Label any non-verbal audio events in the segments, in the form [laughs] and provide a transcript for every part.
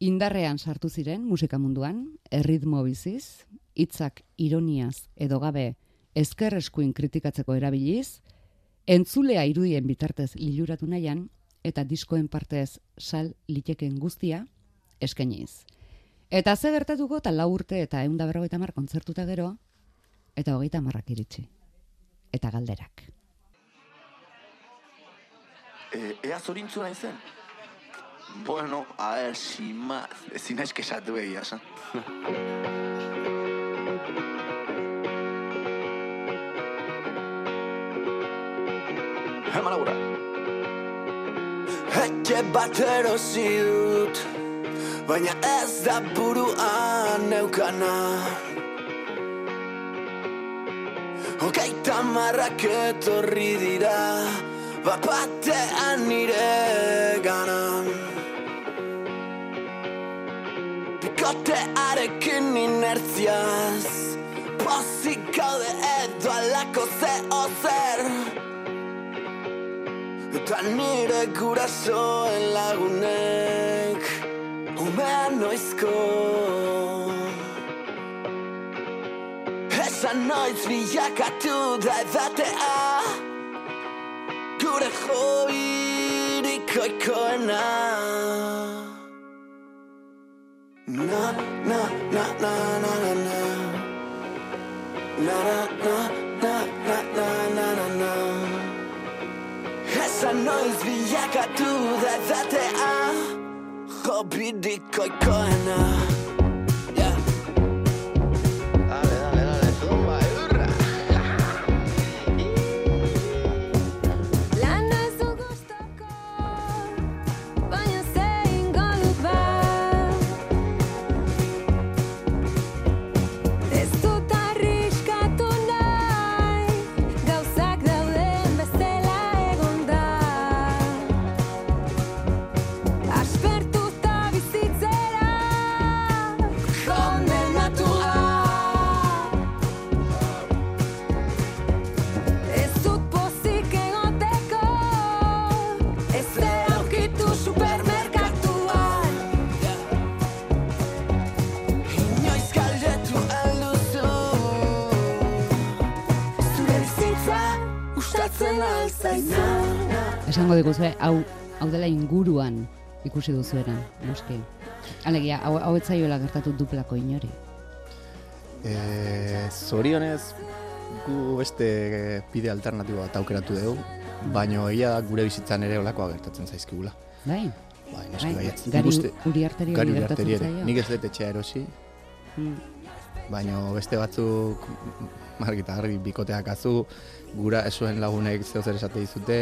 indarrean sartu ziren musika munduan, erritmo biziz, hitzak ironiaz edo gabe ezker eskuin kritikatzeko erabiliz, entzulea irudien bitartez liluratu nahian, eta diskoen partez sal liteken guztia, eskainiz. Eta ze gertatuko eta lau urte eta eunda berrogeita mar kontzertuta gero, eta hogeita marrak iritsi. Eta galderak. E, ea zorintzu nahi zen? Bueno, a ver, sin más. Ezin naiz kesatu egia, esan. Hemen labura. [laughs] Etxe bat erosi dut Baina ez da buruan neukana Hogeita marrak etorri dira Bapatean nire gana Bikotearekin inertziaz. Pozik gaude edo alako ze ozer. Eta nire gurasoen lagunek Umean noizko. Esan noiz bilakatu da edatea. Gure joirik oikoena Na na na na na na na Na na na na na na na na Esa no es villaka tu da date a Hobby di koikoena Esango diguzue, hau, hau dela inguruan ikusi duzuena, noski. Alegia, hau, hau ez zaiola gertatu duplako inori. E, zorionez, gu beste bide alternatibo bat aukeratu dugu, baino egia da gure bizitzan ere olakoa gertatzen zaizkigula. Bai? Bai, neski Bai, gari uriarteri gari hori. Nik ez dut etxea erosi, Mm. baino beste batzuk margi eta garbi bikoteak azu, gura esuen lagunek zeo zer esate dizute,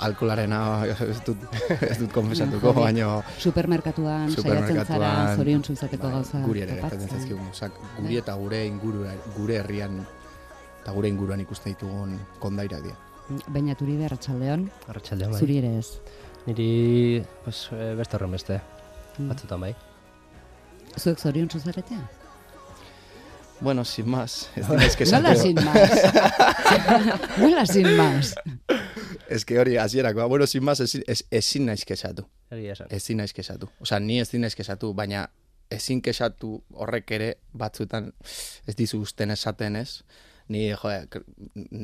alkolarena [laughs] ez dut, ez dut konfesatuko, Jode. baino Supermerkatuan, saiatzen zara, zorion izateko bai, gauza. guri ere gertatzen zaizkigun, osak, guri Bai. eta gure inguru, gure herrian eta gure inguruan ikusten ditugun kondairak dira. Baina turi behar atxaldeon, Arratxaldean bai. zuri ere ez. Niri pues, eh, beste horren beste, Mm. batzutan bai. Zuek zorion zarete? Bueno, sin más, ez [laughs] dinez que Nola sin más? [laughs] Nola sin más? Ez que hori hasierakoa, bueno, sin más, ezin, ez, ezin naiz kesatu. Egia esan. Ezin naiz kesatu. Osea, ni ezin naiz kesatu, baina ezin kesatu horrek ere batzuetan ez dizu usten esaten ez. Ni, jo, kr-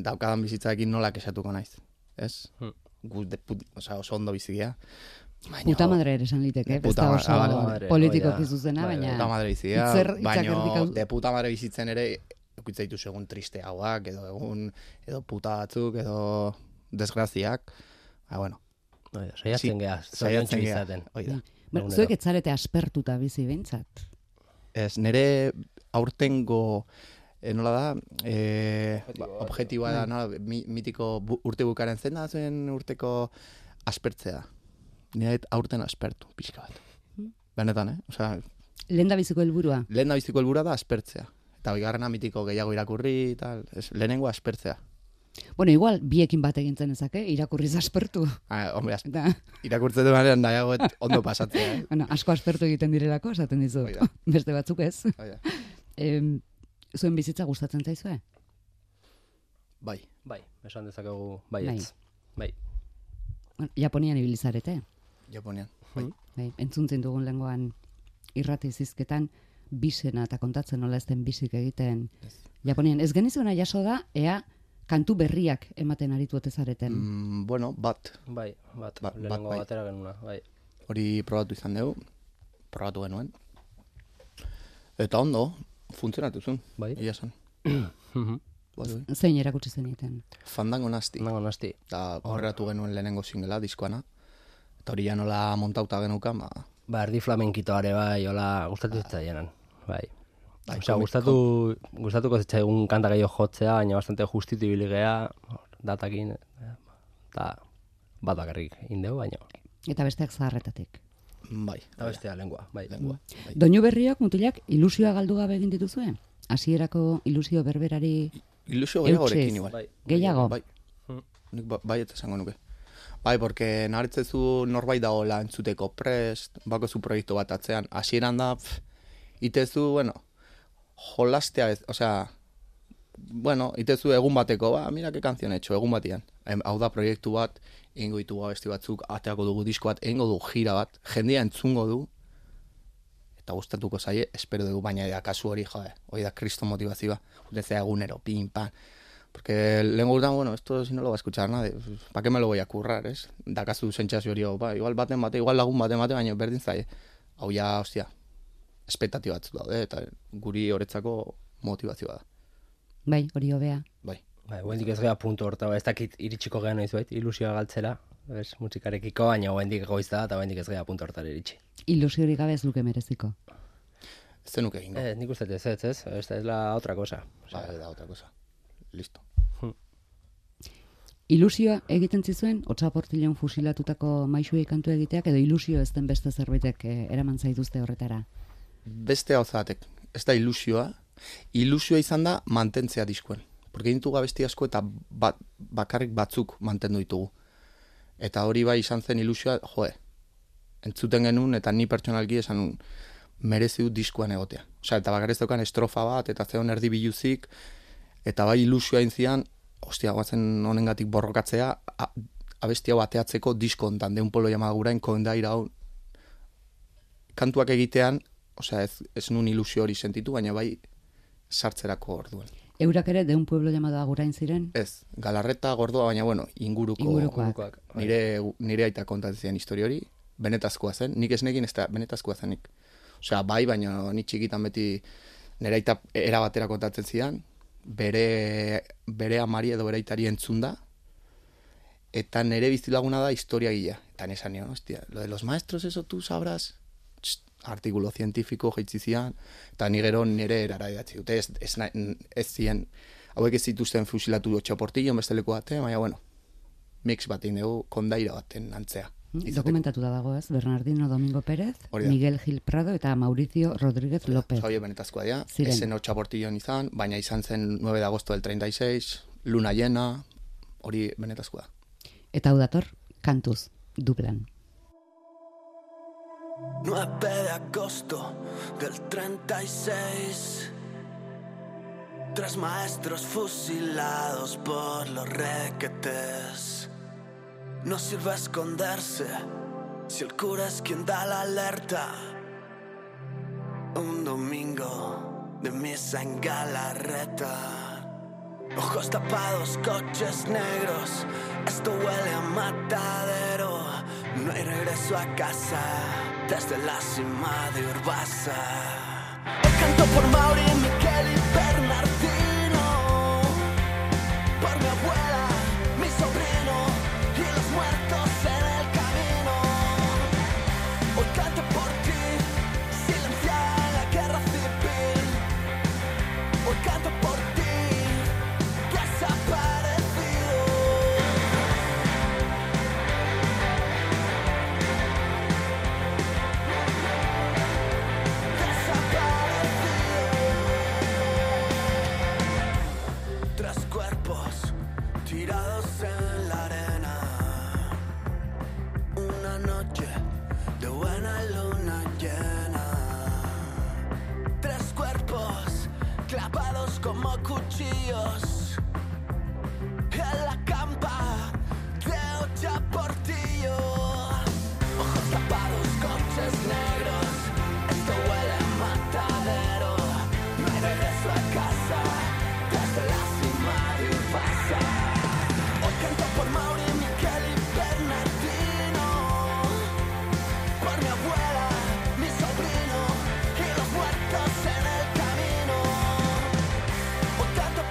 daukadan bizitzaekin nola kesatuko naiz. Ez? Hmm. Gu de put, osea, oso ondo bizigia. Baina, Puta madre ere esan liteke, ez puta oso ah, vale, da. zuzena, Bai, baina... puta madre hitzak baina de puta madre bizitzen ere ekutza dituzu egun tristeagoak, edo egun, edo puta batzuk, edo desgraziak. Ba, bueno, Hoi da, Saiatzen Sí, geha, saiatzen zoriontsu gea. izaten. Hoi da. Bueno, Egunero. zuek etzarete aspertuta bizi behintzat. Ez, nire aurtengo e, nola da, e, objetiboa da, nola, mi, mitiko bu, urte bukaren zen da zen urteko aspertzea. Nire aurten aspertu, pixka bat. Benetan, eh? Osea, Lehen da biziko helburua. lehen da biziko helburua da aspertzea. Eta bigarrena mitiko gehiago irakurri, tal, ez, lehenengo aspertzea. Bueno, igual, biekin bat egintzen ezake, irakurriz aspertu. Ah, hombre, as, Eta, irakurtzen duanean nahiago et ondo pasatzea, eh? [laughs] bueno, asko aspertu egiten direlako, esaten dizu. Da. [laughs] Beste batzuk ez. Hoi da. Em, zuen bizitza gustatzen zaizue? Bai, Bai, esan dezakegu baietz. Bai. Bueno, Japonian ibilizarete. Japonian. Bai. Bai, entzuntzen dugun lengoan irrati zizketan bisena eta kontatzen nola ez den bisik egiten Japonian. Ez genizuena jaso da, ea kantu berriak ematen aritu ote zareten. Mm, bueno, bat, Bai, bat, Ba- bat lehenengo bai. batera genuna, bai. hori probatu izan dugu, probatu genuen. Eta ondo, funtzionatu zuen, Bai. egia esan. Mhm. Bai, bai. Zein erakutsi zeniten. Fandango nasti. Nago nasti. Eta horretu genuen lehenengo singela, diskoana. Eta hori ja nola montauta genukan, ba, Ba, erdi flamenkitoare bai, hola, gustatu zitzaienan. Bai. Bai, Osea, komik- gustatu, gustatuko zitzaigun kanta gehiago jotzea, baina bastante justitu ibili gea, datakin, eta bat bakarrik indeu, baina. Eta besteak zaharretatik. bai. Eta bestea lengua, bai. Lengua. Bai. Doinu berriak mutilak ilusioa galdu gabe egin dituzue? Hasierako ilusio berberari Ilusio gehiagorekin igual. Bai. gehiago? Bai. Nik ba, bai eta esango nuke. Bai, porque naretzezu norbait dagoela entzuteko prest, bako zu proiektu bat atzean, hasieran da, pff, itezu, bueno, jolastea, ez, osea, bueno, itezu egun bateko, ba, mira que canción he hecho, egun batian. Em, Hau da proiektu bat, egingo ditugu abesti batzuk, ateako dugu disko bat, egingo du gira bat, jendea entzungo du, eta gustatuko zaie, espero dugu, baina da kasu hori, joe, hori da kristo motivazioa, utzea egunero, pin, pan, Porque lehen urtean, bueno, esto si no lo va a escuchar nadie, ¿para qué me lo voy a currar, es? Dakazu sentsazio hori, hau, ba, igual baten bate, igual lagun baten bate, baina berdin zaie. Hau ja, ostia, espektatio batzu daude, eta guri horretzako motivazioa da. Bai, hori hobea. Bai. Bai, guendik ez gea puntu horta, ba, ez dakit iritsiko gehan noiz bait, ilusioa galtzera, ez, musikarekiko, baina guendik goiz da, eta guendik ez gea puntu hortara iritsi. Ilusiorik gabe ez luke mereziko. Ez zenuk egingo. Eh, nik uste ez, ez, ez, ez es la otra cosa. Ba, da otra cosa. Listo. Ilusioa egiten zizuen, otsaportilean fusilatutako maixuei kantu egiteak, edo ilusio ez den beste zerbaitek eh, eraman zaituzte horretara. Beste hau zatek, ez da ilusioa, ilusioa izan da mantentzea diskuen. Porque ditugu abesti asko eta bat, bakarrik batzuk mantendu ditugu. Eta hori bai izan zen ilusioa, joe, entzuten genuen eta ni pertsonalki esan nun, merezi dut diskuan egotea. Osea, eta bakarrez daukan estrofa bat, eta zeon erdi biluzik, eta bai ilusioa intzian, ostia, guazen honengatik borrokatzea, a, abesti hau ateatzeko disko hontan, deun polo jamagurain, koendaira hau, kantuak egitean, osea, ez, ez nun ilusio hori sentitu, baina bai sartzerako orduan. Eurak ere deun pueblo llamado agurain ziren, Ez, galarreta gordoa, baina bueno, inguruko, Ingurukoak. nire, nire aita kontatzen zian historia hori, benetazkoa zen, nik ez nekin ez da benetazkoa zenik. Osea, bai, baina ni txikitan beti nire aita era batera kontatzen zidan, bere, bere amari edo bere aitari entzunda, eta nire bizilaguna da historia gila. Eta nesan nion, hostia, lo de los maestros eso tú sabrás, Txt, artikulo zientifiko jaitzi zian, eta ni gero nire erara idatzi dute, ez, ez, ez zien, hauek ez zituzten fusilatu txaportillo, beste leku bate, baina bueno, mix bat dugu kondaira baten antzea. Izateko. dokumentatuta dago ez, Bernardino Domingo Pérez, da. Miguel Gil Prado eta Mauricio Rodríguez López. Hori benetazkoa dira, Ziren. esen hor txaportillon izan, baina izan zen 9 de agosto del 36, luna llena, hori benetazkoa. Eta hau dator, kantuz, dublan. 9 de agosto del 36. Tres maestros fusilados por los requetes. No sirve esconderse si el cura es quien da la alerta. Un domingo de misa en Galarreta. Ojos tapados, coches negros. Esto huele a matadero. No hay regreso a casa desde la cima de Urbasa. Canto por Mauri, Miquel y Bernardino.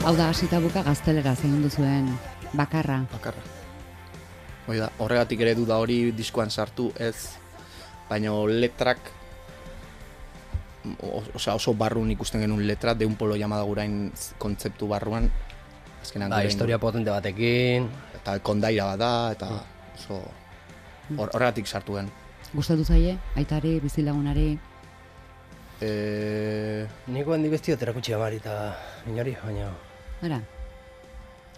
Hau da hasita buka gaztelera zein duzuen bakarra. bakarra. Hoi da, horregatik ere du da hori diskoan sartu, ez, baina letrak, o- osea, oso barrun ikusten genuen letra, de un polo llamada gurain kontzeptu barruan, azkenan Ba, gure historia potente batekin, eta kondaira bat da, eta oso hor- horregatik sartu gen. Gustatu zaie, aitari, bizilagunari, E, niko hendi bestio terakutsi amari eta inori, baina ara,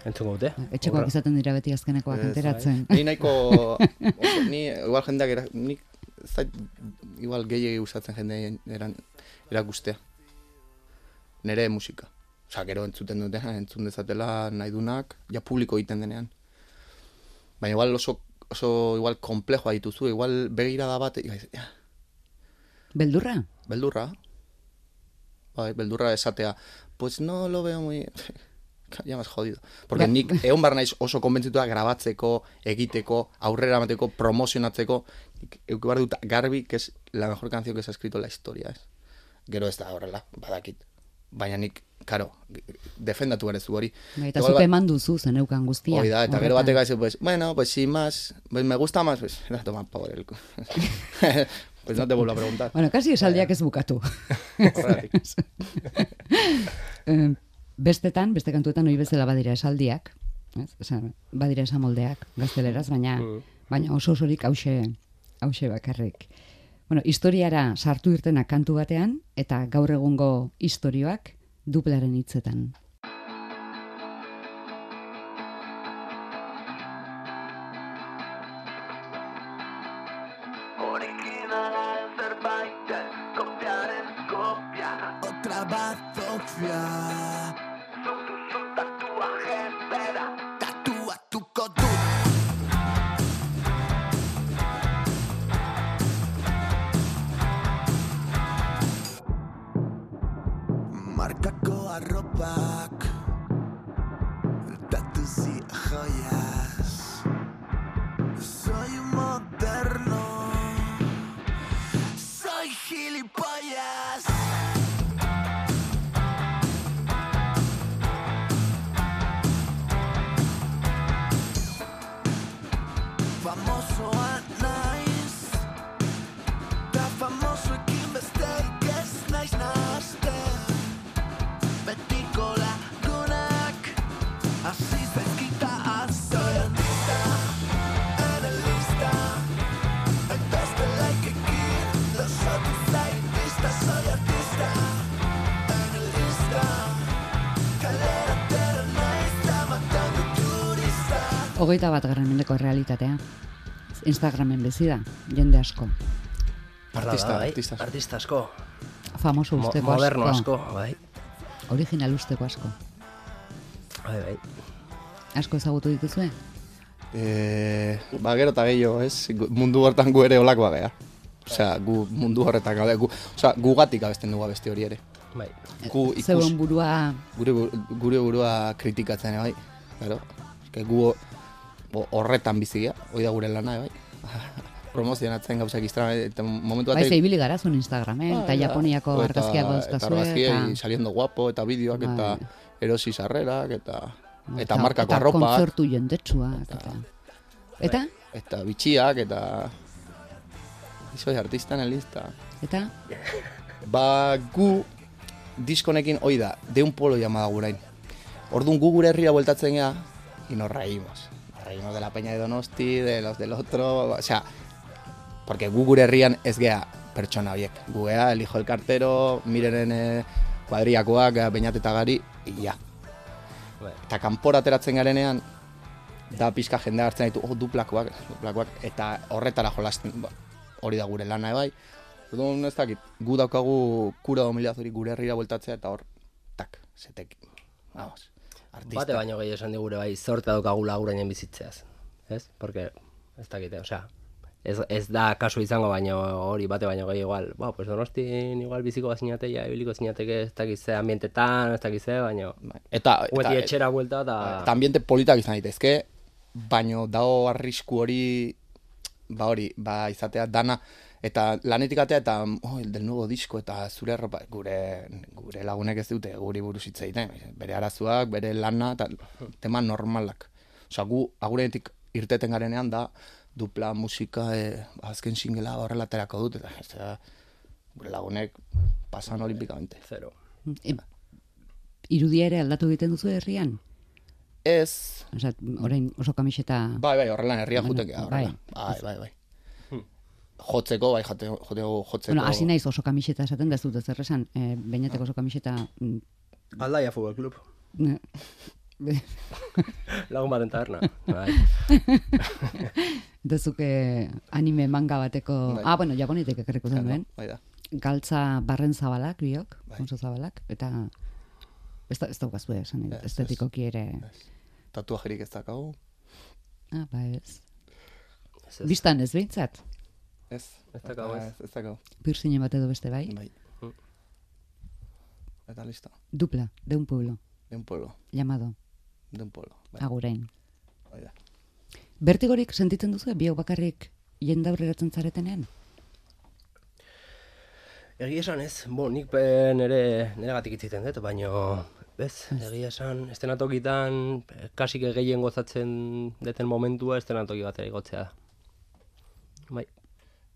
entzungo dute. etxekoak izaten dira beti azkenekoak enteratzen. Ni nahiko, [laughs] ni igual jendeak, ez zait, igual gehiagi gustatzen jende eran, erakustea. Nere musika. Osa, gero entzuten dutena, entzun dezatela nahi dunak, ja publiko egiten denean. Baina igual oso, oso igual komplejoa dituzu, igual begirada bat, ja, Beldurra? beldurra. Bai, beldurra esatea, pues no lo veo muy... [laughs] ya más jodido. Porque Ba- nik egon bar naiz oso konbentzitua grabatzeko, egiteko, aurrera emateko, promozionatzeko, nik euki behar dut garbi, que es la mejor canción que se ha escrito en la historia, ez? Gero ez da horrela, badakit. Baina nik, karo, defendatu ere zu hori. Bai, Eta zupe ba- eman duzu zeneukan guztia. Hoi da, eta gero batek gaitze, pues, bueno, pues sin más, pues me gusta más, pues, da, [laughs] toma por el [laughs] pues no te vuelvo a preguntar. Bueno, kasi esaldiak ez bukatu. [laughs] Horregatik. Bestetan, beste kantuetan hoi bezala badira esaldiak, ez? Osea, badira esamoldeak gazteleraz, baina baina oso osorik hause hause bakarrik. Bueno, historiara sartu irtena kantu batean eta gaur egungo istorioak duplaren hitzetan. Arropak Hogeita bat garren mendeko realitatea. Instagramen bizi da, jende asko. Artista, bai, artista. artista asko. Famoso Mo usteko moderno asko. asko, bai. Original usteko asko. Bai, bai. Asko ezagutu dituzue? Eh, ba, gero eta gehiago, ez? Gu- Mundu hortan gu ere olakoa gea. Osea, gu mundu horretan gaude. Gu, osea, gugatik abesten dugu beste hori ere. Bai. Gu ikus, Zeuen burua gure, gure burua kritikatzen, bai. Claro. Eske gu horretan bizigia, hoi da gure lana, bai. [laughs] Promozionatzen gauzak iztra, eta momentu Bai, batek... zeibili gara zuen Instagramen, eta Bai, da. Japoniako Eta- argazkiak Eta dauzkazue, argazkiei saliendo guapo, eta bideoak, eta Bai. erosi sarrerak, eta, eta markako eta arropak. kontzertu jendetsuak, eta... Eta? Eta bitxiak, eta... Soy artista analista. Eta? [laughs] Ba, gu diskonekin hoi da, de un polo llamada gurain. Orduan gu gure herrira bueltatzen gea, y nos reímos. Reímos de la peña de Donosti, de los del otro, o sea, porque gu gure herrian ez gea pertsona horiek. Gu gea, el hijo del cartero, mirenen eh, kuadriakoak, eh, beñat eta gari, y ya. Bai. Eta kanpora ateratzen garenean, da pixka jende hartzen ditu, oh, duplakoak, duplakoak, eta horretara jolasten, ba, hori da gure lana bai. Orduan ez dakit, gu daukagu kura domilazuri gure herrira bueltatzea eta hor, tak, zetek, vamos, artista. Bate baino gehiago esan digure bai, zorte daukagula gurainen bizitzeaz. Ez? Porque, ez dakite, osea, ez, ez da kasu izango baino hori bate baino gehiago igual, ba, pues donostin igual biziko bazinate, ja, ibiliko zinateke ez dakit ze ambientetan, ez dakit ze, baino, Bai. Eta, Gueti eta, etxera buelta eta... eta ambiente politak izan daitezke, baino dago arrisku hori, ba hori, ba izatea dana Eta lanetik atea eta oh, el del nuevo disco eta zure ropa, gure, gure lagunek ez dute guri buruz hitz egiten. Bere arazoak, bere lana eta tema normalak. Osea, gu agurenetik irteten garenean da dupla musika e, azken singela horrela aterako dut eta ez da, gure lagunek pasan olimpikamente. Zero. E, irudia ere aldatu egiten duzu herrian? Ez, Osea, orain oso kamiseta... bai, bai, horrela herria Bueno, juteke, bai. horrela. Bai, bai, bai. Jotzeko, bai, jate, joteko, jotzeko. Bueno, hasi naiz oso kamiseta esaten da ez dut zer esan. E, Beñateko oso kamiseta... mm, Aldaia Futbol Club. ne- [laughs] Lagun baten taberna. Bai. [laughs] Dezuke anime manga bateko... Bai. Ah, bueno, japonetik ekarriko zen duen. Bai da. Galtza barren zabalak, biok, Bai. zabalak, eta ez, ez daukazue esan, Ez, estetikoki ere... Tatuajerik ez dakagu. Ah, ba ez. Ez, ez. Bistan ez behintzat, Ez. Ez dakagu, ez. Ez, ez dakagu. pirsine bat edo beste bai, Bai. Mm. Eta listo. dupla, de un pueblo, De un pueblo. llamado De un pueblo. Bai. Agurain. Bai da. Bertigorik sentitzen duzu, biok bakarrik jendaurreratzen zaretenean? Egia esan ez, bo, nik pe nere, nere gatik itziten dut, baino, bez, egia esan, estenatokitan, kasik gehien gozatzen deten momentua estenatoki batera igotzea da. Bai,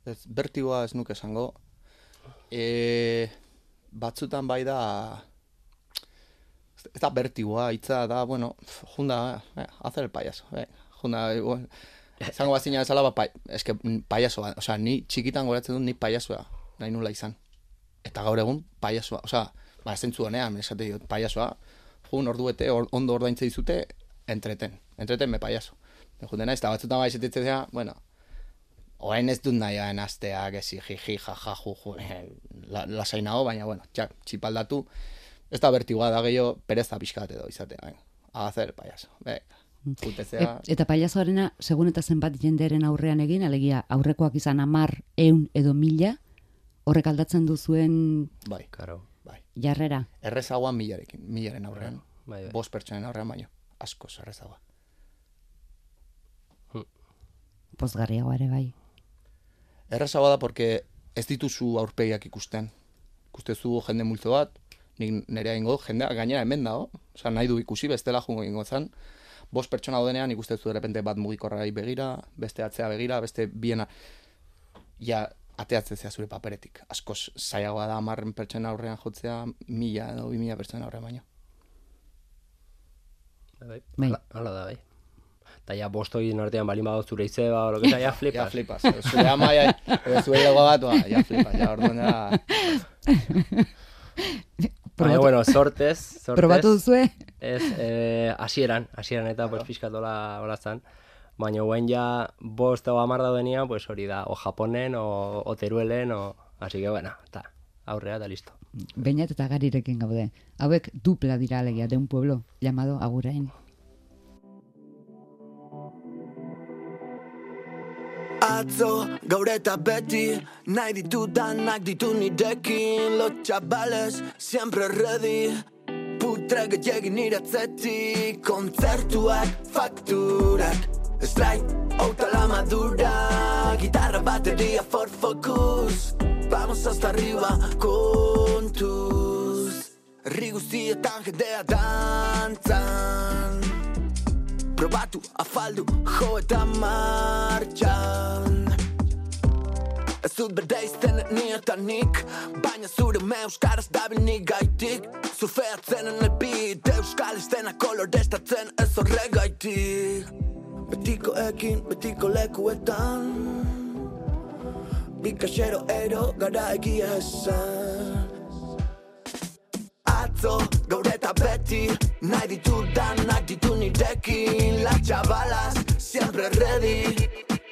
Ez, bertigoa ez nuke esango. E, batzutan bai da... Ez da bertigoa, hitza da, bueno, junda, eh, hacer el payaso. Eh, junda, Zango bazina ezala, ba, pai, eske, mm, payasoa, osea, ni txikitan goratzen dut ni payasoa, nahi nula izan. Eta gaur egun payasoa, osea, ba, zentzu honean, esate diot, payasoa, jun orduete, or, ondo ordaintze dizute, entreten, entreten me payaso. Juten naiz, eta batzutan bai esetitzea, bueno, Orain ez dut nahi hain asteak, ezi, jiji, jaja, juju, eh, la, lasai nago, baina, bueno, txak, txipaldatu, ez da bertigoa da gehiago, pereza pixkat edo izatea, venga, a hacer payaso, venga, jutezea, Et, eta pailazoarena, segun eta zenbat jenderen aurrean egin, alegia aurrekoak izan amar, eun edo mila, horrek aldatzen duzuen bai, karo. bai. jarrera. Errezagoa milarekin, milaren aurrean, Bai, bai. bost pertsonen aurrean baino, askoz errezagoa. Pozgarriagoa ere bai. Errezagoa da porque ez dituzu aurpegiak ikusten. Ikustezu jende multzo bat, nik nerea ingo, jendea gainera hemen dago, osea nahi du ikusi, bestela jungo ingo zan. Bost pertsona daudenean ikustezu errepente bat mugikorrai begira, beste atzea begira, beste biena, ja, ateatzea zure paperetik. Askoz zailagoa da amarren pertsona aurrean jotzea, mila edo bi mila pertsona aurrean baino. Bai, bai. Hala da, bai. Eta ja bostogin artean balin badago zure izeba, o lo que sea, ja [laughs] flipas. Ja flipas, zure ama, ja, edo zure dago bat, ba, ja flipas, ja orduan ja, [laughs] Baina, bueno, sortez, sortez. Probatu duzue? Ez, eh, hasieran, hasieran eta pues pixkat hola, zan. Baina guen ja bost o hamar daudenean, pues hori da, o Japonen, o, o Teruelen, o... Así que, bueno, eta aurrea eta listo. Beinat eta garirekin gaude. Hauek dupla dira alegia de un pueblo llamado Agurain. Atzo, gaur eta beti Nahi ditudanak ditu nirekin Los chavales, siempre ready. Putre gehiagin nire atzetik Kontzertuak, fakturak. Strike, auta la madura Gitarra, batería, Ford Focus. Vamos hasta arriba, kontuz Herri guztietan jendea dantzan Probatu, afaldu, jo eta martxan Ez dut berde izten ni nik Baina zure me euskaraz dabil nik gaitik. Surfeatzen en el beat Euskal estena kolorestatzen ez horregaitik. Betiko ekin, betiko lekuetan. Bikaxero ero gara egia esan Atzo, gaur eta beti. Nahi ditudanak ditu nirekin Las chavalas, siempre ready.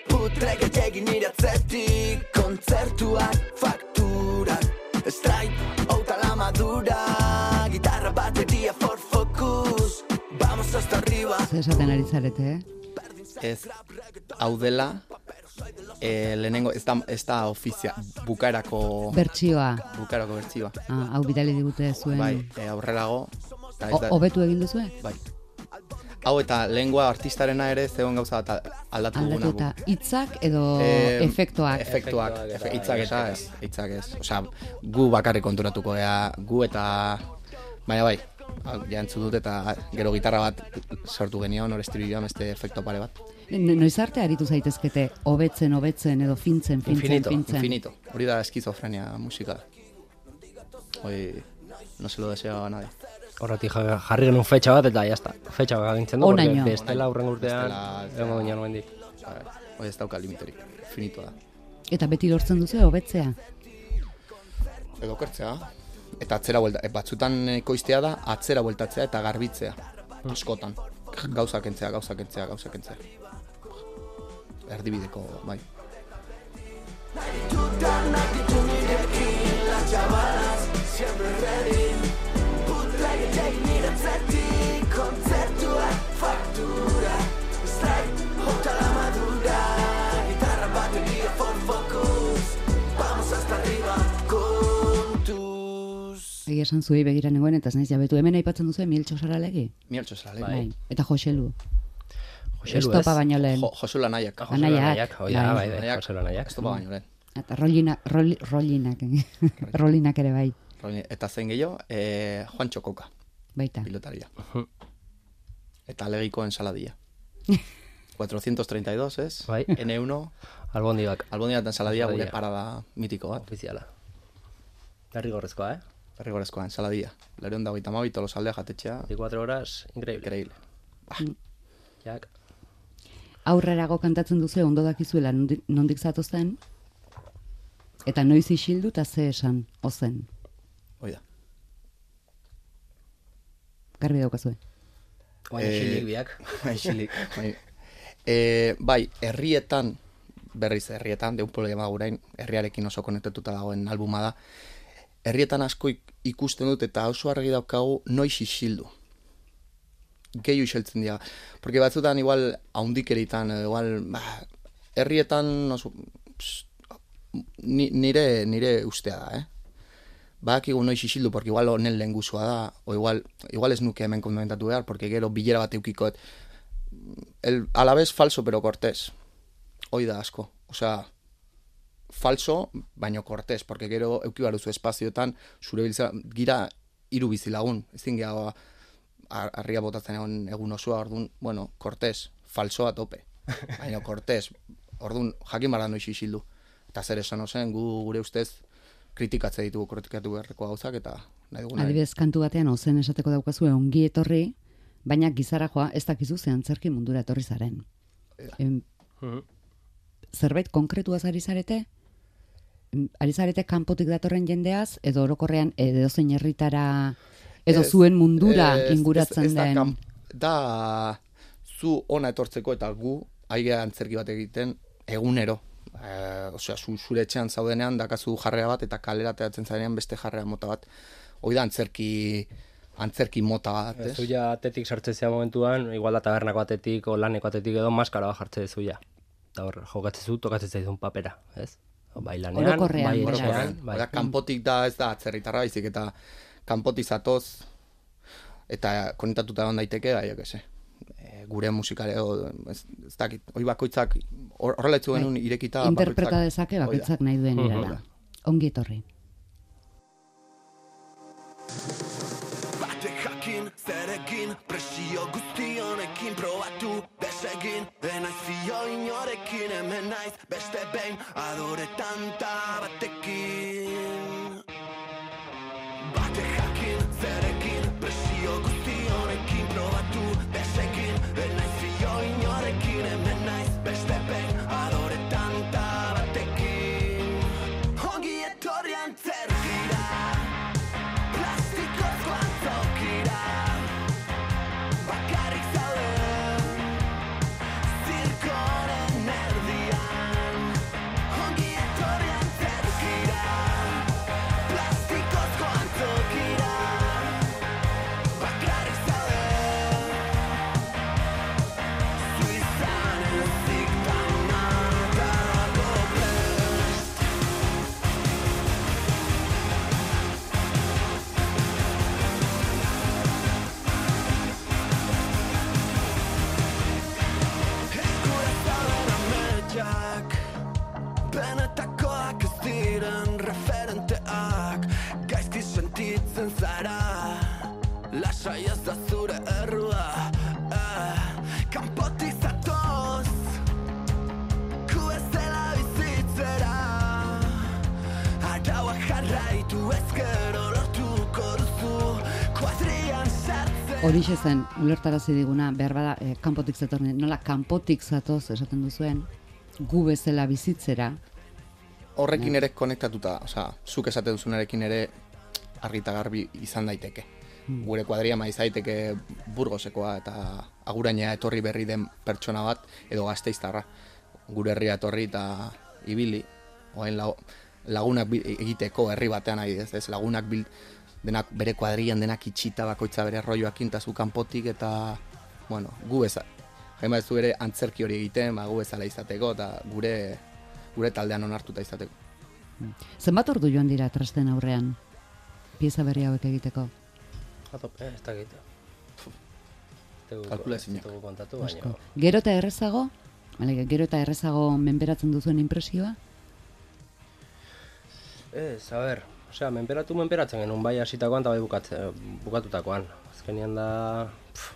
Putre gehiagin nire atzetik. Kontzertuak, fakturak. Strike, outa la madura. Gitarra, batería, Ford Focus. Vamos hasta arriba. Zer esaten ari zarete, eh? ez hau dela e, lehenengo ez da, ez da ofizia bukaerako Bertsioa, bukaerako bertsioa ah, hau bidali digute zuen. bai e, aurrerago eta ez O- da, Hobetu egin duzue? bai hau eta lengua artistarena ere zegoen gauza bat aldatu duguna. Aldatu eta hitzak edo Eh, efektuak. Efektuak, hitzak eta ez, hitzak ez. Osea, gu bakarrik konturatuko gea, gu eta baina bai, hau, ja entzun dut eta gero gitarra bat sortu genion, hor estribilloan beste efekto pare bat. No- Noiz arte aritu zaitezkete, hobetzen, hobetzen, edo fintzen, fintzen, Infinito, fintzen. Infinito. Hori da esquizofrenia musika. Hoi, no se lo deseo a nadie. Horretik ja- jarri genuen fetxa bat eta jazta. Fetxa bat agintzen du, porque bestela urren urtean, egongo ginen nomendik. Bai, Hoi ez dauka limiterik, finitoa da. Eta beti lortzen duzu hobetzea. Edo kertzea, eta atzera buelta, e, batzutan ekoiztea da, atzera bueltatzea eta garbitzea, askotan. Gauza kentzea, gauza kentzea, gauza kentzea. Erdibideko, bai. Egia esan zuei begira nengoen, eta ez naiz jabetu hemen aipatzen duzu Emiltxo Saralegi. Mieltxo zara, Bai. Bai. Eta Joselu. Joselu ez. Estopa baino lehen. Jo, Josula nahiak. Joselu Anaiak, Anaiak, hoi da, bai. bai, bai, Nahiak, Joselu Anaiak. Ez topa baino lehen. Eta rolina, roli, rolinak, [laughs] rolinak ere bai, Eta zen gehiago, e, Juan Txokoka, baita. pilotaria. Eta alegiko ensaladia. 432, ez? Bai. N1, Albondibak, albondia eta ensaladia gure parada mitiko bat. ofiziala. Derrigorrezkoa, eh? Perrigorezkoa, ensaladia. Lareon da goita mabi, tolosaldea jatetxea, 24 horas, increíble. increíble. Jak, Aurrerago kantatzen duzu ondo dakizuela nondik, nondik zatozten, eta noiz isildu eta ze esan, ozen. Hoi da. Garbi daukazue. baina Eh, isilik biak. Bai, xilik, bai. E, bai, herrietan, berriz herrietan, deun problema gurain, herriarekin oso konektatuta dagoen albuma da, herrietan asko ik- ikusten dut eta oso argi daukagu noiz isildu. Gehiu iseltzen dira. Porque batzutan igual haundikeritan, igual, ba, herrietan oso, ni, nire, nire ustea da, eh? Badakigu noiz isildu, porque igual honen lehen guzua da, o igual, igual ez nuke hemen komentatu behar, porque gero bilera bat eukikoet, el, a la vez falso pero cortés. Hoi da asko. Osea, falso, baino cortés, porque gero euki baruzu espazioetan, zure biltza, gira hiru bizilagun, ezin geha harria botatzen egon egun osoa, orduan, bueno, cortés, falso a tope. [laughs] Baina cortés, orduan, jakin bara noiz isildu. Eta zer esan ozen, gu gure ustez, kritikatze ditugu, kritikatu beharreko gauzak, eta nahi duguna. Adibidez, kantu batean ozen esateko daukazue ongi etorri, baina gizara joa ez dakizu ze antzerki mundura etorri zaren. Em, Mhm. zerbait konkretuaz ari zarete? Ari zarete kanpotik datorren jendeaz, edo orokorrean edo zein herritara, edo Ez, zuen mundura ez- inguratzen ez, ez da, den. kam- da zu ona etortzeko eta gu aigea antzerki bat egiten egunero. E, osea, zu, zure etxean zaudenean dakazu jarrea bat eta kalera ateratzen zarenean beste jarrea mota bat. Hoi da antzerki antzerki mota bat, ez? Zuia atetik sartzen zea momentuan, igual da tabernako atetik, o laneko atetik edo maskara bat jartze zuia. Eta hor, jokatzen zu, tokatzen zaizun papera, ez? Bai lanean, bai etxean, Orokorrean, bai. Oda, kanpotik da ez da atzerritarra baizik eta kanpotik zatoz eta konektatuta egon daiteke, bai, jo. E, gure musikare edo, ez, ez dakit, hoi bakoitzak hor- horrela etzu genuen irekita Bai. Interpreta bakoitzak- dezake bakoitzak nahi duen Mhm. erara. Ongi etorri. Batek jakin, zerekin, presio guzti honekin probatu desegin Enaiz fio inorekin, hemen naiz beste behin adore tanta Ibiltzen zara Lasai ez da zure errua eh, Kanpotik zatoz Ku ez dela bizitzera. Arauak jarraitu ezkero lortuko duzu Kuadrian sartzen. Horixe zen, ulertarazi diguna, behar bada, eh, kanpotik zatorren, nola kanpotik zatoz esaten duzuen, gu bezala bizitzera, Horrekin ere konektatuta, osea, zuk esate duzunarekin ere argi eta garbi izan daiteke. Gure kuadria maiz daiteke burgosekoa eta aguraina etorri berri den pertsona bat edo gazteiztarra. Gure herria etorri eta ibili, oain lagunak egiteko herri batean ari ez, ez lagunak bil, denak bere kuadrian denak itxita bakoitza bere rolloakin eta zu kanpotik eta bueno, gu beza. Jaima ez du ere antzerki hori egiten, ba, gu bezala izateko eta gure gure taldean onartuta izateko. zenbat ordu joan dira trasten aurrean, pieza berri hauek egiteko? Ato, eh, ez dakit. Tegu- Kalkula kontatu, baina... Gero eta errezago? Bale, gero eta errezago menperatzen duzuen impresioa? Ez, a ber, osea, menperatu menperatzen genuen bai hasitakoan eta bai bukatze, bukatutakoan. Azkenean da... Pff,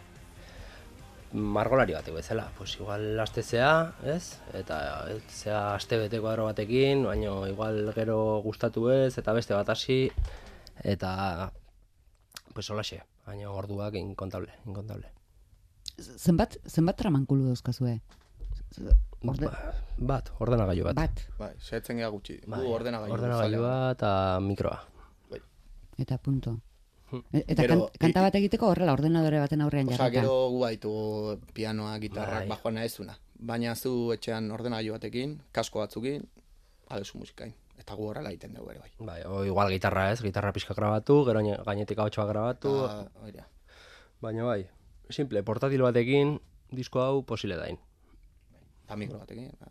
margolari bateko bezala, pues igual astezea, ez? Eta ez, zea aste bete kuadro batekin, baina igual gero gustatu ez, eta beste bat hasi, eta... Pues holaxe, baina orduak inkontable, inkontable. Zenbat, zenbat tramankulu dauzkazue? Orde, Ba- bat, ordenagailu bat. bat, Bai, setzen gea gutxi. Bai, ordenagailu. ordenagailua eta mikroa. eta punto. Hm. E- Eta Gero, kan, kanta bat egiteko horrela ordenadore baten aurrean Osa, jarrita. gero gu baitu pianoa, gitarrak, Bai. bajoana ezuna. Baina zu etxean ordenagailu batekin, kasko batzukin, adezu musikain. Eta gu horrela egiten dugu ere bai. Bai, o igual gitarra ez, gitarra pixka grabatu, gero gaine- gainetik hau grabatu, da. baina bai, simple, portatil batekin, disko hau posible dain. Ta mikro batekin. ba.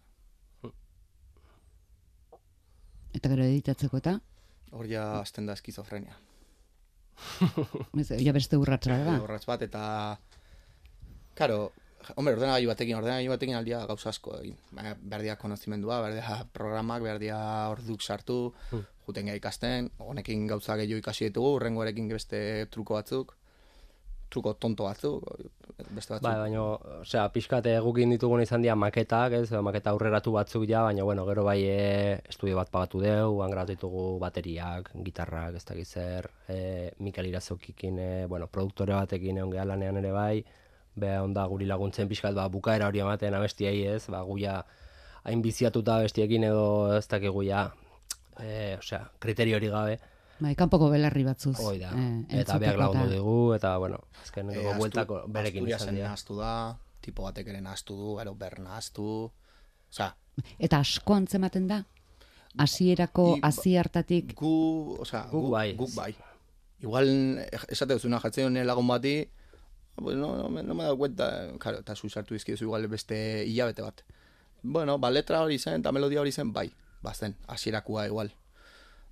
Eta gero editatzeko eta, Hor ja azten da eskizofrenia. ez, ja beste urratsa da. Horratz bat eta... Karo, hombre, ordenagailu batekin, ordenagailu batekin aldia gauza asko egin. Baina behar dira konozimendua, behar dira programak, behar dira orduk sartu, juten gai ikasten, honekin gauza gehiago ikasi ditugu, urrengoarekin beste truko batzuk, truko tonto batzuk, beste batzuk. Bai, baina, osea, pixkat egukin ditugun izan dira maketak, ez, maketa aurreratu batzuk ja, baina, bueno, gero bai e, estudio bat pagatu deu, han ditugu bateriak, gitarrak, ez dakit zer, e, Mikel Irazokikin, e, bueno, produktore batekin egon geha lanean ere bai, be onda guri laguntzen pixkat, ba, bukaera hori ematen abestiei ez, ba, guia hain biziatuta abestiekin edo ez dakigu ja, e, osea, kriterio hori gabe, Bai, kanpoko belarri batzuz. hoi da, eh, eta beak lagundu digu, eta, bueno, azken Eh, e, Astu- bueltako berekin izan Asturiasen dira. nahaztu da, tipo batek ere nahaztu du, gero ber nahaztu, osea, Eta asko antzematen da? Hasierako hasi hartatik gu, osea, Guk bai. Guk bai. Igual esate duzuna jartzen honen lagun bati, pues no, no, me- no me he dado cuenta, claro, eta zu sartu dizkizu igual beste hilabete bat. Bueno, ba, letra hori zen, eta melodia hori zen, bai, bazen, hasierakoa igual.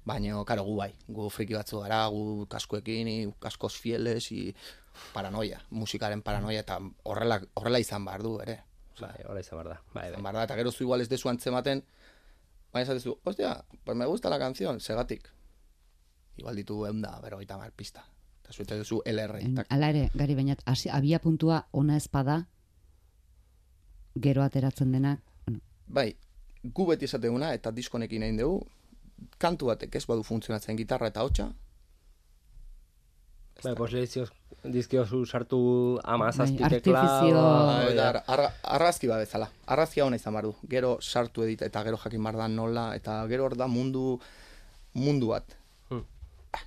Baina, karo, gu bai, gu friki batzu gara, gu kaskoekin, i, kaskos fieles, i paranoia, musikaren paranoia, eta horrela, horrela izan behar du, ere. Bai, hori izan behar da. Bai, bai. izan behar da, eta gero zu igual ez dezu antzematen, baina esatezu, hostia, pues me gusta la canción, segatik. Igual ditu eunda, berrogeita mar pista. Eta zuete duzu LR. En-. Hala ere, gari bainat, hasi, abia puntua ona espada, gero ateratzen denak, bueno, Bai, gu beti esateguna, eta diskonekin egin dugu, kantu batek ez badu funtzionatzen gitarra eta hotxa, Bai, pues dizkioz, dizkiozu sartu ama zazpi Bai, teklado, artifizio- hoi Eta da. ar- ar- argazki bat bezala. Argazkia ona izan behar du. Gero sartu edit eta gero jakin behar da nola, eta gero hor da mundu, mundu bat. Hmm.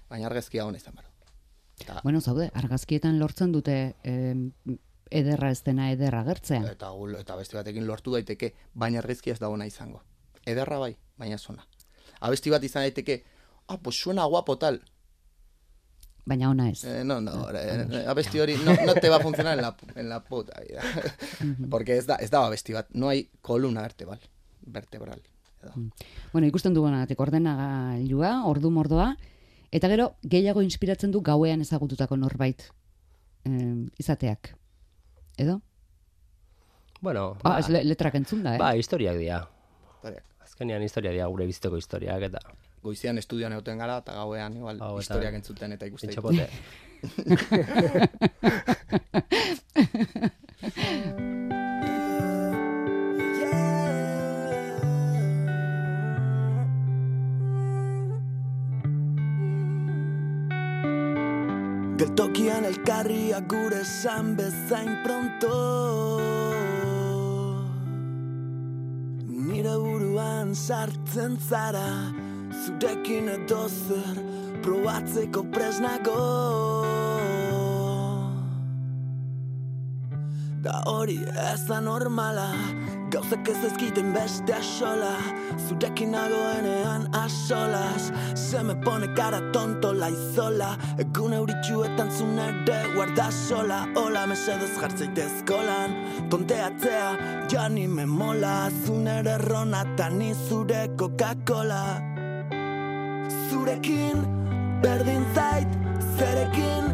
Baina argazkia ona izan behar Eta, bueno, zaude, argazkietan lortzen dute em, ederra ez dena ederra gertzea. eta, eta beste batekin lortu daiteke, baina argazkia ez da ona izango. Ederra bai, baina ez ona. Abesti bat izan daiteke, ah, pues suena guapo tal. Baina ona ez. Eh, no, no, eh, eh, abesti hori no, no te va a funcionar en la, en la puta vida. [laughs] Porque ez da, ez da abesti bat, no hay columna vertebral. vertebral. edo. Bueno, ikusten dugunagatik ordenagailua, ordu mordoa, eta gero gehiago inspiratzen du gauean ezagututako norbait em, izateak. Edo? Bueno, Ah, ba, ez le- letrak entzun da, eh? ba, historiak dira. Historiak. Azkenean historia dira gure biziteko historiak eta goizian estudioan egoten gara, eta gauean igual, Hau, eta- historiak entzuten eta ikusten. Etxapote. [laughs] [laughs] [laughs] Geltokian elkarriak gure esan bezain pronto. Nire buruan sartzen zara Zurekin edo zer probatzeko presnago Da hori ez da normala. Gauzak ez ezkiten beste asola Zurekin nagoenean asolas Se me pone cara tonto laizola Egun euritxuetan zun ere guarda sola. Hola mesedez jartzeitez kolan Tonteatzea ja ni me mola. Zun ere rona ni zure Coca-Cola. Zurekin berdin zait Zerekin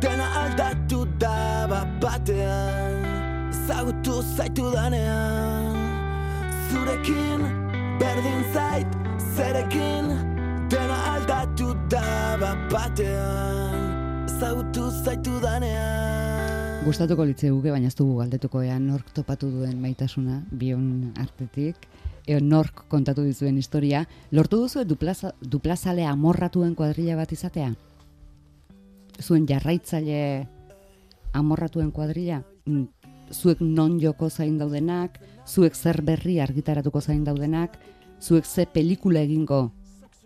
dena aldatu da bat batean Zagutu zaitu danean Zurekin berdin zait Zerekin dena aldatu da bat batean. Zagutu zaitu danean Gustatuko litzeuke, baina ez dugu galdetuko ea nork topatu duen maitasuna, bion artetik, nork kontatu dizuen historia, lortu duzu duplaza, duplazale amorratuen kuadrilla bat izatea? Zuen jarraitzaile amorratuen kuadrilla? Zuek non joko zain daudenak, zuek zer berri argitaratuko zain daudenak, zuek ze pelikula egingo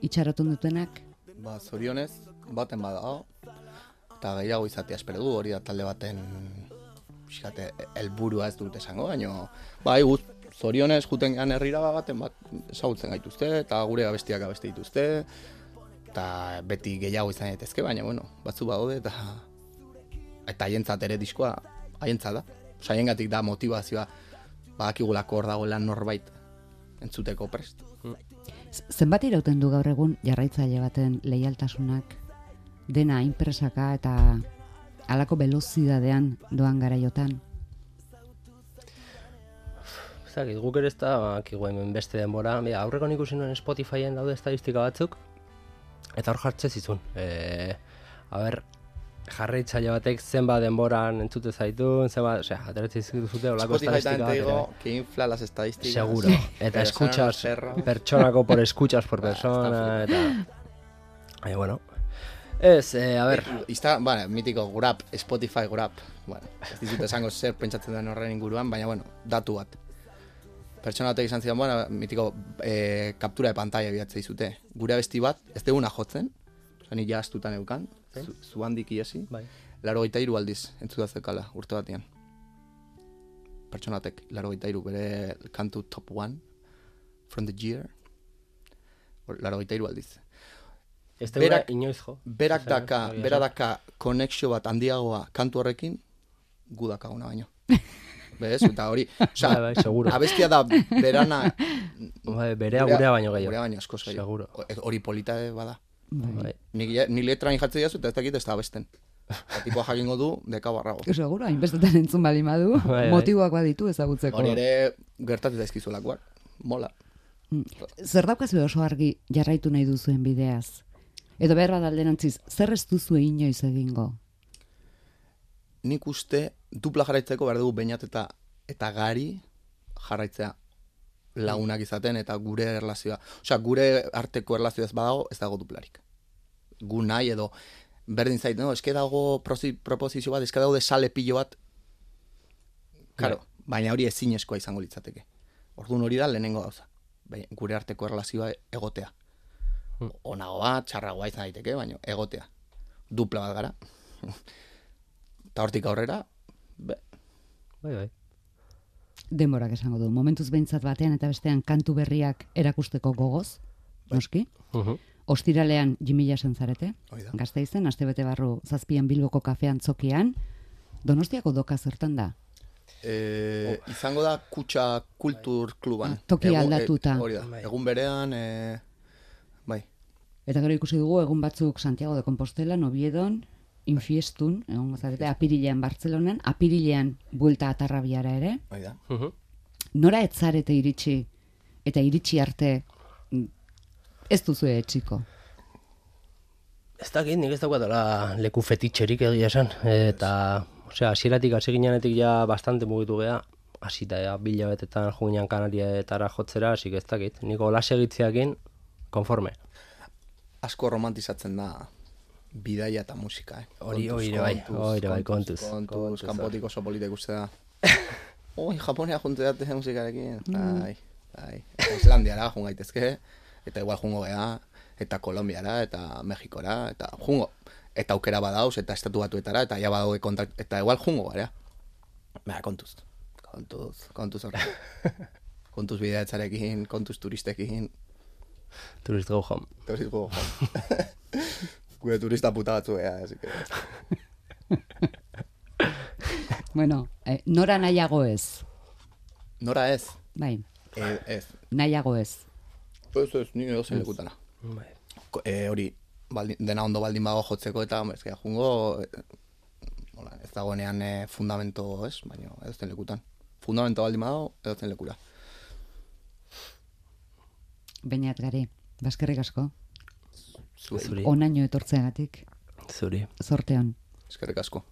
itxaroten dutenak? Ba, zorionez, baten bada, eta gehiago izatea espero du, hori da talde baten pixkate, helburua ez dut esango, baina, bai, guz, zorionez, juten gehan herrira ba, baten bat, ezagutzen gaituzte, eta gure abestiak abeste dituzte, eta beti gehiago izan daitezke, baina, bueno, batzu badaude, eta eta haientzat ere diskoa, haientzat da. Osa, haiengatik da motivazioa, badakigulako hor dagoela norbait entzuteko prest. Z- Zenbat irauten du gaur egun jarraitzaile baten leialtasunak dena inpresaka eta halako velozidadean doan garaiotan. Zakit, guk ere ez da, bakigu hemen beste denbora. Mira, aurreko ikusi nuen Spotifyen daude estadistika batzuk, eta hor jartze zizun. E, a ber, jarraitzaile batek zenbat denboran entzute zaitun, zenbat, osea, ateratzen zizute olako Spotify estadistika bat. digo que infla las estadísticas. Seguro. Eta escuchas, pertsonako por escuchas por [laughs] persona, eta... Baina, bueno. Ez, eh, a ber, Y está, bueno, mítico Grab, Spotify Grab. Bueno, ez dizut esango zer pentsatzen den horren inguruan, baina bueno, datu bat. Pertsona batek izan zidan, bueno, mitiko eh, kaptura de pantalla bidatzea izute. Gure abesti bat, ez deguna jotzen, ni ja astutan eukan, zu, zu handik iesi, bai. laro iru aldiz entzuta zekala urte batean. Pertsona batek, laro iru bere kantu top one, from the year, laro iru aldiz. Ez Berak- inoiz jo. Berak daka, bera daka konexio bat handiagoa kantu horrekin, gu dakaguna baino. [laughs] Bez, eta hori, osea, Bai, bai, seguro. abestia da berana... Bai, berea gurea baino gehiago. Gurea baino askoz gehiago. Seguro. Hori polita bada. Bai. Ni, ni letrain jatzen jazu eta ez dakit ez da abesten. Eta tipo jakingo du deka barrago. [laughs] Seguro, hainbestetan entzun bali madu, [laughs] Bai, bai. motiboak baditu ezagutzeko. Hori ere gertatzen daizkizulakoak. Mola. Zer daukazu oso argi jarraitu nahi duzuen bideaz? Edo behar bat alderantziz, zer ez duzu inoiz egingo? Nik uste dupla jarraitzeko behar dugu bainat eta, eta gari jarraitzea lagunak izaten eta gure erlazioa. Osea, gure arteko erlazioa ez badago, ez dago duplarik. Gu nahi edo berdin zait, no, eske dago proposizio bat, eske dago desale pilo bat. Karo, baina hori ezinezkoa izango litzateke. Orduan hori da lehenengo gauza. Bai, gure arteko erlazioa egotea. Onagoa, txarragoa izan daiteke, baina egotea. Dupla bat gara. [laughs] Eta hortik aurrera, be, Bai, bai. Denborak esango du. Momentuz behintzat batean eta bestean kantu berriak erakusteko gogoz, noski? Mhm. Ostiralean jimila zarete, Hoi da. gazteizen, astebete barru zazpian bilboko kafean zokian, Donostiako doka zertan da? E, izango da kutsa kultur kluban. Ah, toki Egun- aldatuta. E, hori da. Bai. Egun berean, e, bai. Eta gero ikusi dugu egun batzuk Santiago de Compostela, Noviedon, Infiestun, egon zarete, apirilean Bartzelonan, apirilean buelta atarrabiara ere. Hoi da. Nora etzarete iritsi, eta iritsi arte ez duzu etxiko. Ez dakit, nik ez daukatela leku fetitxerik egia esan. Eta, osea, hasieratik hasi ginenetik ja bastante mugitu geha. Hasita ja, bila betetan juginan kanarietara jotzera, asik ez dakit. Niko las egitziakin, konforme. Asko romantizatzen da bidaia eta musika, eh? Hori- hori bai, hori bai, kontuz, kontuz, kanpotik oso politek uste da. [laughs] Oi, Japonia junte date musikarekin. Bai, bai. Islandiara jun gaitezke, eta igual jungo gea, eta Kolombiara, eta Mexikora, eta jungo. Eta aukera badauz, eta estatu batuetara, eta ja badaude kontakt, eta igual jungo gara. Baina, kontuz. Kontuz, kontuz horre. [laughs] kontuz bideatzarekin, kontuz turistekin, Turist go home. Tosis go home. [laughs] Gure turista puta batzu ea, así que... [laughs] Bueno, eh, nora nahiago ez. Nora ez, Bai, e, ez. nahiago ez. Ez ez, ni edozein lekutara. Bai. Ko- E, hori, baldin, dena ondo baldin bago jotzeko eta, ez que, jungo, hola, ez dagoenean e, fundamento, ez, baina edozein lekutan. Fundamento baldin bago, edozein lekura. Bainat gari, baskerrik asko. Zuei, Zuri. Onaino etortzeagatik, Zuri. zorteon. eskerrik asko.